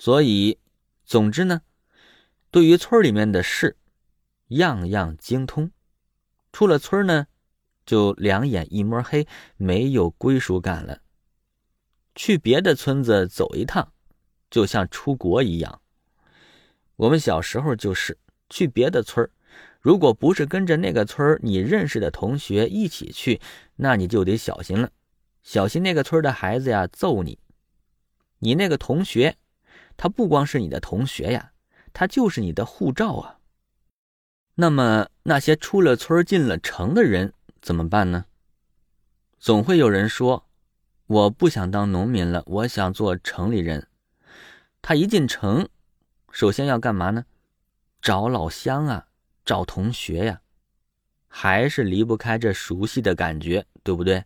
所以，总之呢，对于村里面的事，样样精通。出了村呢，就两眼一摸黑，没有归属感了。去别的村子走一趟，就像出国一样。我们小时候就是去别的村如果不是跟着那个村你认识的同学一起去，那你就得小心了，小心那个村的孩子呀揍你。你那个同学，他不光是你的同学呀，他就是你的护照啊。那么那些出了村进了城的人怎么办呢？总会有人说。我不想当农民了，我想做城里人。他一进城，首先要干嘛呢？找老乡啊，找同学呀，还是离不开这熟悉的感觉，对不对？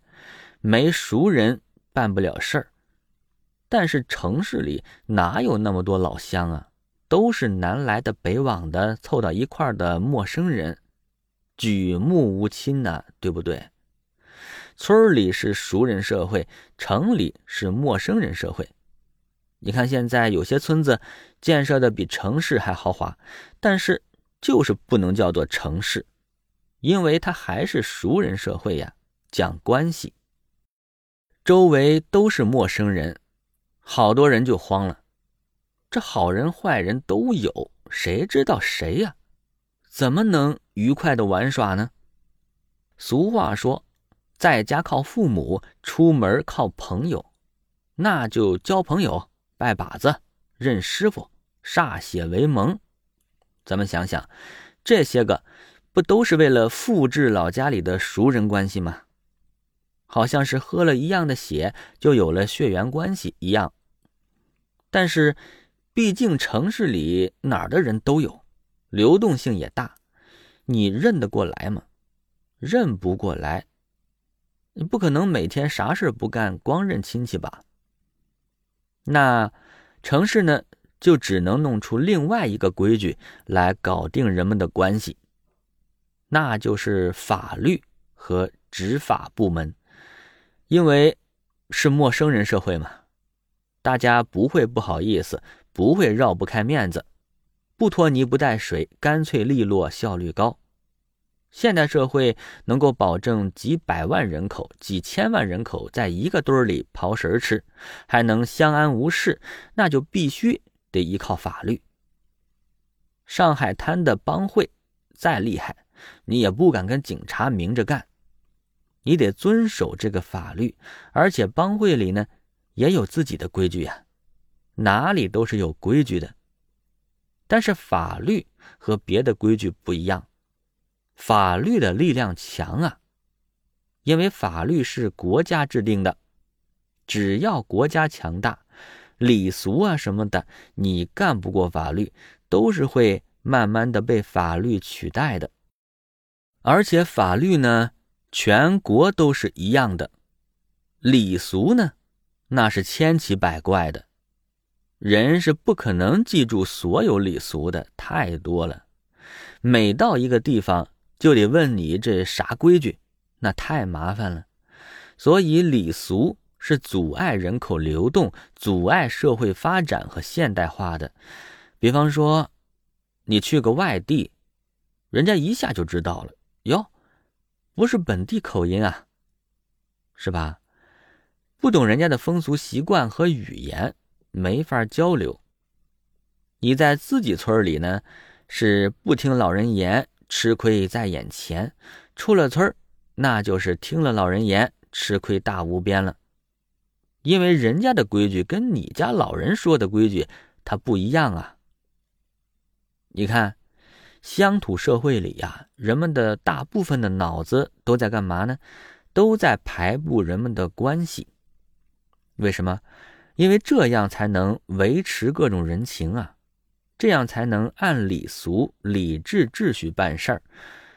没熟人办不了事儿。但是城市里哪有那么多老乡啊？都是南来的北往的，凑到一块的陌生人，举目无亲呐，对不对？村里是熟人社会，城里是陌生人社会。你看，现在有些村子建设的比城市还豪华，但是就是不能叫做城市，因为它还是熟人社会呀，讲关系。周围都是陌生人，好多人就慌了。这好人坏人都有，谁知道谁呀？怎么能愉快的玩耍呢？俗话说。在家靠父母，出门靠朋友，那就交朋友、拜把子、认师傅、歃血为盟。咱们想想，这些个不都是为了复制老家里的熟人关系吗？好像是喝了一样的血，就有了血缘关系一样。但是，毕竟城市里哪儿的人都有，流动性也大，你认得过来吗？认不过来。你不可能每天啥事不干，光认亲戚吧？那城市呢，就只能弄出另外一个规矩来搞定人们的关系，那就是法律和执法部门。因为是陌生人社会嘛，大家不会不好意思，不会绕不开面子，不拖泥不带水，干脆利落，效率高。现代社会能够保证几百万人口、几千万人口在一个堆儿里刨食吃，还能相安无事，那就必须得依靠法律。上海滩的帮会再厉害，你也不敢跟警察明着干，你得遵守这个法律。而且帮会里呢，也有自己的规矩呀，哪里都是有规矩的。但是法律和别的规矩不一样。法律的力量强啊，因为法律是国家制定的，只要国家强大，礼俗啊什么的，你干不过法律，都是会慢慢的被法律取代的。而且法律呢，全国都是一样的，礼俗呢，那是千奇百怪的，人是不可能记住所有礼俗的，太多了。每到一个地方。就得问你这啥规矩，那太麻烦了。所以礼俗是阻碍人口流动、阻碍社会发展和现代化的。比方说，你去个外地，人家一下就知道了哟，不是本地口音啊，是吧？不懂人家的风俗习惯和语言，没法交流。你在自己村里呢，是不听老人言。吃亏在眼前，出了村那就是听了老人言，吃亏大无边了。因为人家的规矩跟你家老人说的规矩，它不一样啊。你看，乡土社会里呀，人们的大部分的脑子都在干嘛呢？都在排布人们的关系。为什么？因为这样才能维持各种人情啊。这样才能按礼俗、礼制、秩序办事儿，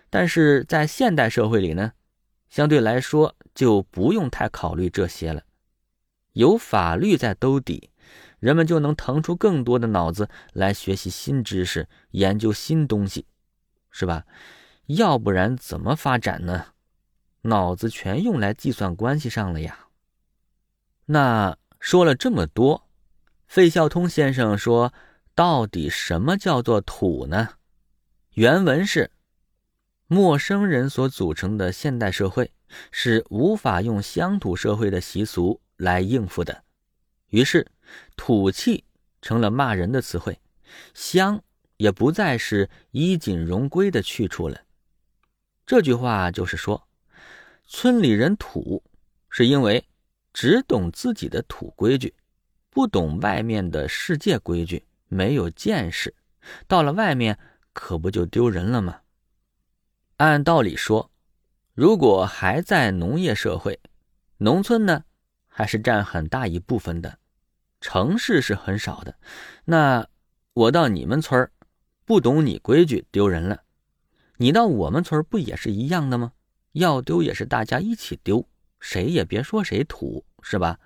但是在现代社会里呢，相对来说就不用太考虑这些了。有法律在兜底，人们就能腾出更多的脑子来学习新知识、研究新东西，是吧？要不然怎么发展呢？脑子全用来计算关系上了呀。那说了这么多。费孝通先生说：“到底什么叫做土呢？”原文是：“陌生人所组成的现代社会是无法用乡土社会的习俗来应付的。”于是，“土气”成了骂人的词汇，“乡”也不再是衣锦荣归的去处了。这句话就是说，村里人土，是因为只懂自己的土规矩。不懂外面的世界规矩，没有见识，到了外面可不就丢人了吗？按道理说，如果还在农业社会，农村呢还是占很大一部分的，城市是很少的。那我到你们村，不懂你规矩丢人了，你到我们村不也是一样的吗？要丢也是大家一起丢，谁也别说谁土，是吧？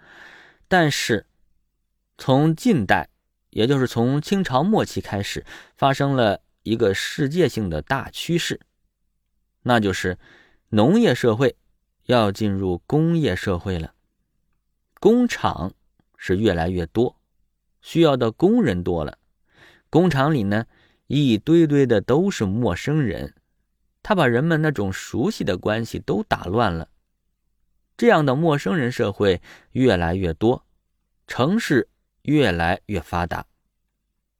但是。从近代，也就是从清朝末期开始，发生了一个世界性的大趋势，那就是农业社会要进入工业社会了。工厂是越来越多，需要的工人多了。工厂里呢，一堆堆的都是陌生人，他把人们那种熟悉的关系都打乱了。这样的陌生人社会越来越多，城市。越来越发达，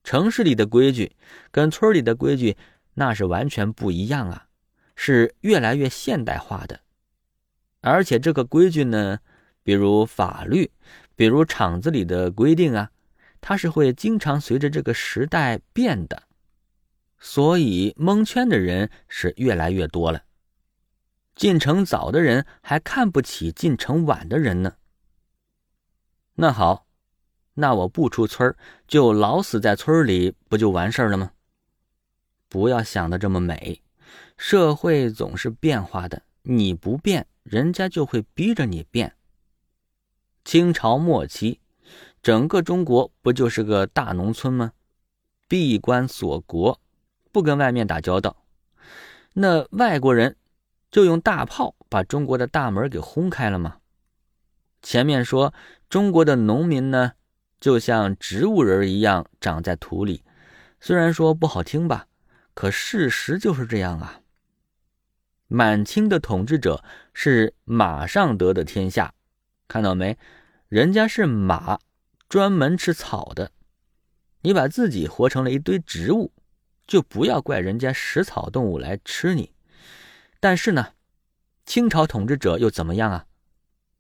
城市里的规矩跟村里的规矩那是完全不一样啊，是越来越现代化的。而且这个规矩呢，比如法律，比如厂子里的规定啊，它是会经常随着这个时代变的。所以蒙圈的人是越来越多了。进城早的人还看不起进城晚的人呢。那好。那我不出村就老死在村里，不就完事儿了吗？不要想的这么美，社会总是变化的，你不变，人家就会逼着你变。清朝末期，整个中国不就是个大农村吗？闭关锁国，不跟外面打交道，那外国人就用大炮把中国的大门给轰开了吗？前面说中国的农民呢？就像植物人一样长在土里，虽然说不好听吧，可事实就是这样啊。满清的统治者是马上得的天下，看到没？人家是马，专门吃草的。你把自己活成了一堆植物，就不要怪人家食草动物来吃你。但是呢，清朝统治者又怎么样啊？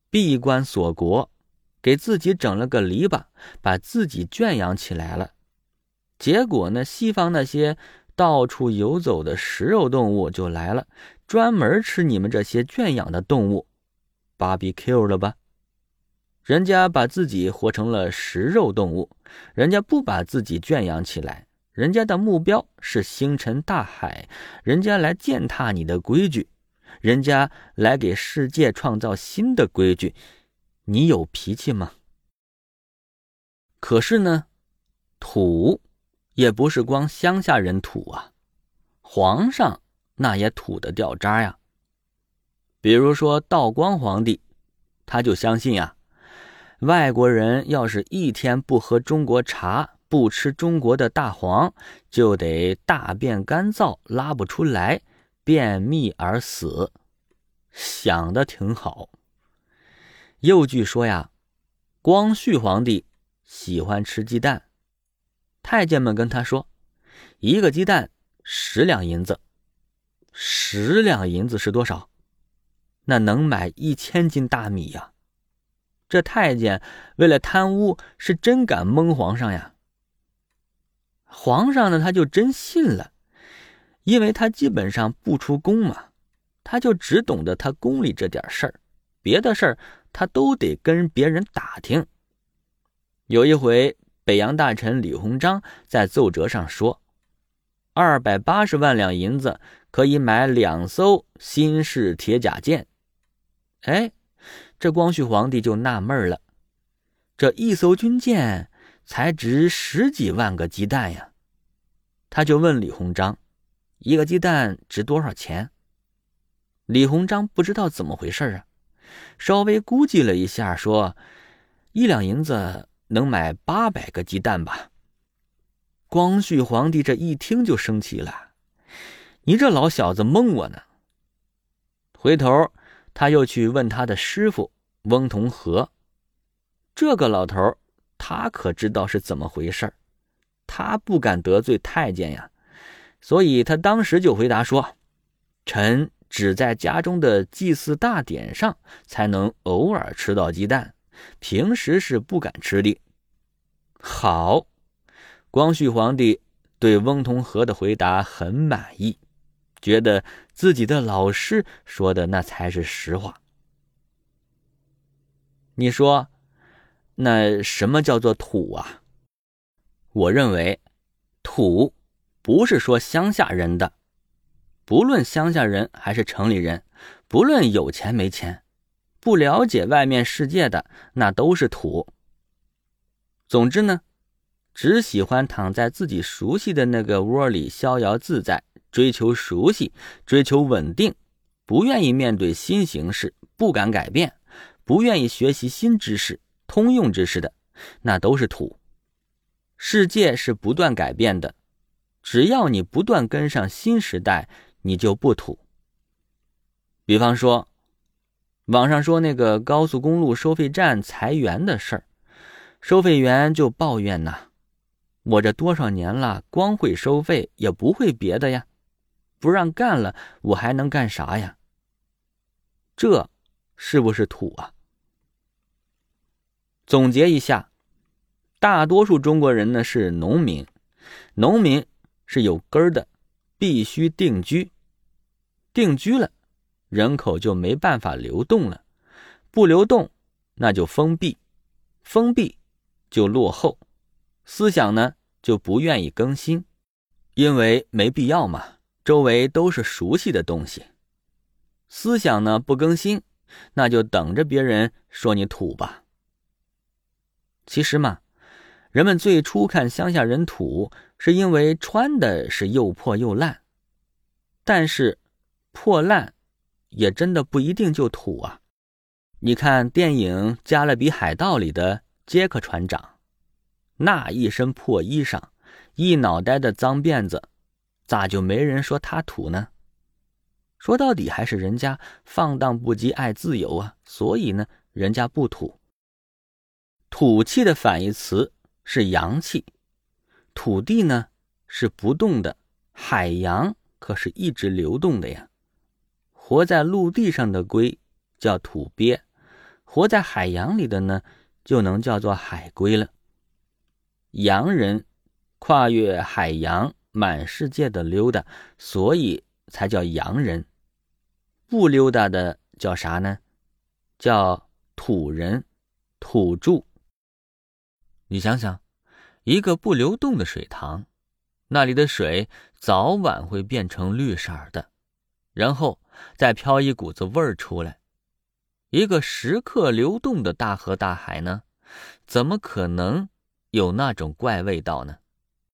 闭关锁国。给自己整了个篱笆，把自己圈养起来了。结果呢，西方那些到处游走的食肉动物就来了，专门吃你们这些圈养的动物，barbecue 了吧？人家把自己活成了食肉动物，人家不把自己圈养起来，人家的目标是星辰大海，人家来践踏你的规矩，人家来给世界创造新的规矩。你有脾气吗？可是呢，土也不是光乡下人土啊，皇上那也土的掉渣呀。比如说道光皇帝，他就相信呀，外国人要是一天不喝中国茶，不吃中国的大黄，就得大便干燥，拉不出来，便秘而死。想的挺好。又据说呀，光绪皇帝喜欢吃鸡蛋，太监们跟他说，一个鸡蛋十两银子，十两银子是多少？那能买一千斤大米呀！这太监为了贪污，是真敢蒙皇上呀。皇上呢，他就真信了，因为他基本上不出宫嘛，他就只懂得他宫里这点事儿，别的事儿。他都得跟别人打听。有一回，北洋大臣李鸿章在奏折上说：“二百八十万两银子可以买两艘新式铁甲舰。”哎，这光绪皇帝就纳闷了：这一艘军舰才值十几万个鸡蛋呀！他就问李鸿章：“一个鸡蛋值多少钱？”李鸿章不知道怎么回事啊。稍微估计了一下，说：“一两银子能买八百个鸡蛋吧？光绪皇帝这一听就生气了：“你这老小子蒙我呢！”回头他又去问他的师傅翁同龢，这个老头他可知道是怎么回事他不敢得罪太监呀，所以他当时就回答说：“臣只在家中的祭祀大典上才能偶尔吃到鸡蛋，平时是不敢吃的。”好。光绪皇帝对翁同龢的回答很满意，觉得自己的老师说的那才是实话。你说，那什么叫做土啊？我认为，土不是说乡下人的，不论乡下人还是城里人，不论有钱没钱，不了解外面世界的，那都是土。总之呢。只喜欢躺在自己熟悉的那个窝里逍遥自在，追求熟悉，追求稳定，不愿意面对新形势，不敢改变，不愿意学习新知识、通用知识的，那都是土。世界是不断改变的，只要你不断跟上新时代，你就不土。比方说，网上说那个高速公路收费站裁员的事儿，收费员就抱怨呐。我这多少年了，光会收费，也不会别的呀。不让干了，我还能干啥呀？这是不是土啊？总结一下，大多数中国人呢是农民，农民是有根儿的，必须定居。定居了，人口就没办法流动了，不流动，那就封闭，封闭就落后。思想呢就不愿意更新，因为没必要嘛，周围都是熟悉的东西。思想呢不更新，那就等着别人说你土吧。其实嘛，人们最初看乡下人土，是因为穿的是又破又烂。但是，破烂也真的不一定就土啊。你看电影《加勒比海盗》里的杰克船长。那一身破衣裳，一脑袋的脏辫子，咋就没人说他土呢？说到底还是人家放荡不羁、爱自由啊，所以呢，人家不土。土气的反义词是阳气，土地呢是不动的，海洋可是一直流动的呀。活在陆地上的龟叫土鳖，活在海洋里的呢，就能叫做海龟了。洋人跨越海洋，满世界的溜达，所以才叫洋人。不溜达的叫啥呢？叫土人、土著。你想想，一个不流动的水塘，那里的水早晚会变成绿色的，然后再飘一股子味儿出来。一个时刻流动的大河大海呢，怎么可能？有那种怪味道呢。